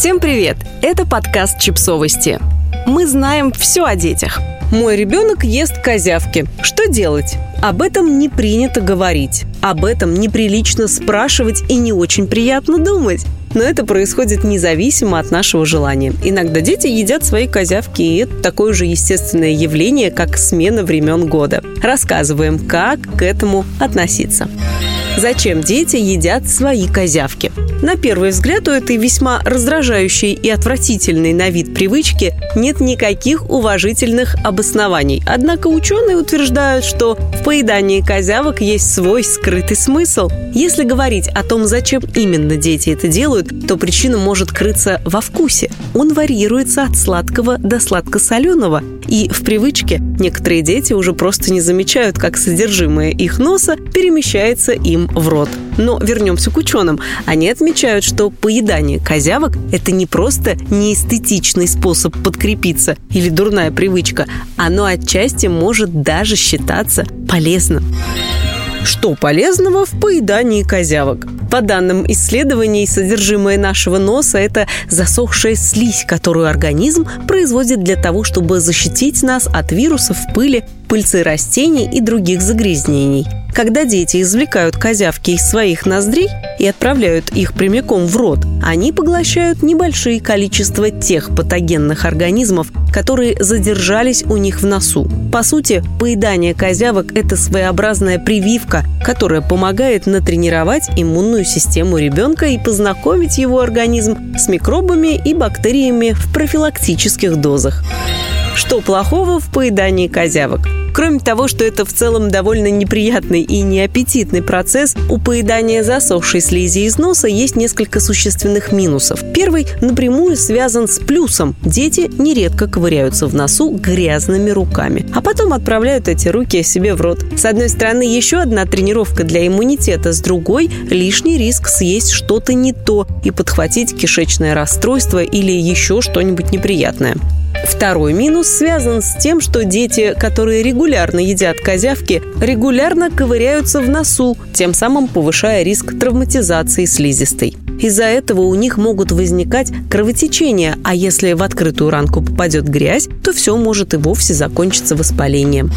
Всем привет! Это подкаст «Чипсовости». Мы знаем все о детях. Мой ребенок ест козявки. Что делать? Об этом не принято говорить. Об этом неприлично спрашивать и не очень приятно думать. Но это происходит независимо от нашего желания. Иногда дети едят свои козявки, и это такое же естественное явление, как смена времен года. Рассказываем, как к этому относиться. Зачем дети едят свои козявки? На первый взгляд у этой весьма раздражающей и отвратительной на вид привычки нет никаких уважительных обоснований. Однако ученые утверждают, что в поедании козявок есть свой скрытый смысл. Если говорить о том, зачем именно дети это делают, то причина может крыться во вкусе. Он варьируется от сладкого до сладко-соленого. И в привычке некоторые дети уже просто не замечают, как содержимое их носа перемещается им в рот. Но вернемся к ученым. Они отмечают, что поедание козявок – это не просто неэстетичный способ подкрепиться или дурная привычка. Оно отчасти может даже считаться полезным. Что полезного в поедании козявок? По данным исследований, содержимое нашего носа – это засохшая слизь, которую организм производит для того, чтобы защитить нас от вирусов, пыли, пыльцы растений и других загрязнений. Когда дети извлекают козявки из своих ноздрей и отправляют их прямиком в рот, они поглощают небольшие количества тех патогенных организмов, которые задержались у них в носу. По сути, поедание козявок – это своеобразная прививка, которая помогает натренировать иммунную систему ребенка и познакомить его организм с микробами и бактериями в профилактических дозах. Что плохого в поедании козявок? Кроме того, что это в целом довольно неприятный и неаппетитный процесс, у поедания засохшей слизи из носа есть несколько существенных минусов. Первый напрямую связан с плюсом. Дети нередко ковыряются в носу грязными руками, а потом отправляют эти руки себе в рот. С одной стороны, еще одна тренировка для иммунитета, с другой – лишний риск съесть что-то не то и подхватить кишечное расстройство или еще что-нибудь неприятное. Второй минус связан с тем, что дети, которые регулярно едят козявки, регулярно ковыряются в носу, тем самым повышая риск травматизации слизистой. Из-за этого у них могут возникать кровотечения, а если в открытую ранку попадет грязь, то все может и вовсе закончиться воспалением.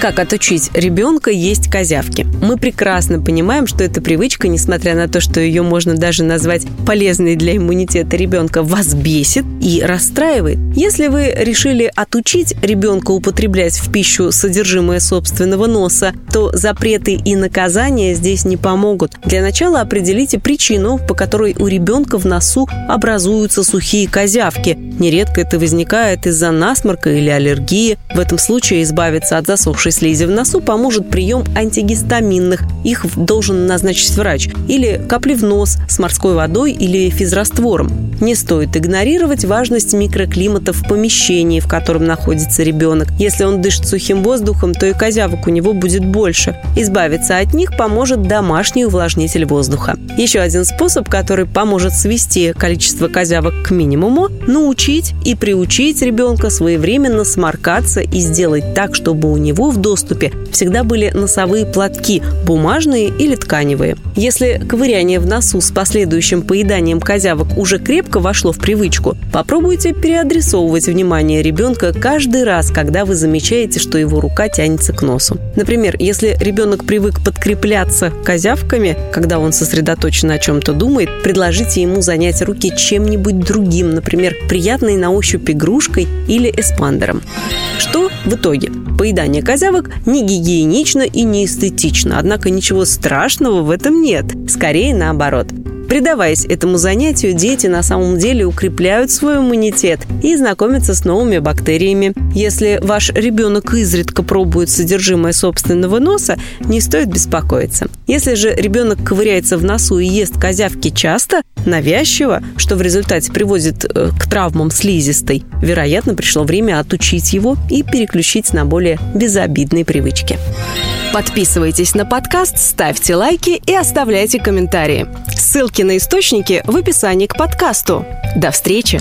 Как отучить ребенка есть козявки? Мы прекрасно понимаем, что эта привычка, несмотря на то, что ее можно даже назвать полезной для иммунитета ребенка, вас бесит и расстраивает. Если вы решили отучить ребенка употреблять в пищу содержимое собственного носа, то запреты и наказания здесь не помогут. Для начала определите причину, по которой у ребенка в носу образуются сухие козявки. Нередко это возникает из-за насморка или аллергии. В этом случае избавиться от засохшей слизи в носу поможет прием антигистаминных. Их должен назначить врач. Или капли в нос с морской водой или физраствором. Не стоит игнорировать важность микроклимата в помещении, в котором находится ребенок. Если он дышит сухим воздухом, то и козявок у него будет больше. Избавиться от них поможет домашний увлажнитель воздуха. Еще один способ, который поможет свести количество козявок к минимуму – научить и приучить ребенка своевременно сморкаться и сделать так, чтобы у него в доступе всегда были носовые платки – бумажные или тканевые. Если ковыряние в носу с последующим поеданием козявок уже крепко вошло в привычку, попробуйте переадресовывать внимание ребенка каждый раз, когда вы замечаете, что его рука тянется к носу. Например, если ребенок привык подкрепляться козявками, когда он сосредоточен о чем-то думает, предложите ему занять руки чем-нибудь другим, например, приятной на ощупь игрушкой или эспандером. Что в итоге? Поедание козявок не гигиенично и не эстетично, однако ничего страшного в этом нет. Скорее наоборот. Предаваясь этому занятию, дети на самом деле укрепляют свой иммунитет и знакомятся с новыми бактериями. Если ваш ребенок изредка пробует содержимое собственного носа, не стоит беспокоиться. Если же ребенок ковыряется в носу и ест козявки часто, навязчиво, что в результате приводит э, к травмам слизистой, вероятно, пришло время отучить его и переключить на более безобидные привычки. Подписывайтесь на подкаст, ставьте лайки и оставляйте комментарии. Ссылки на источники в описании к подкасту. До встречи!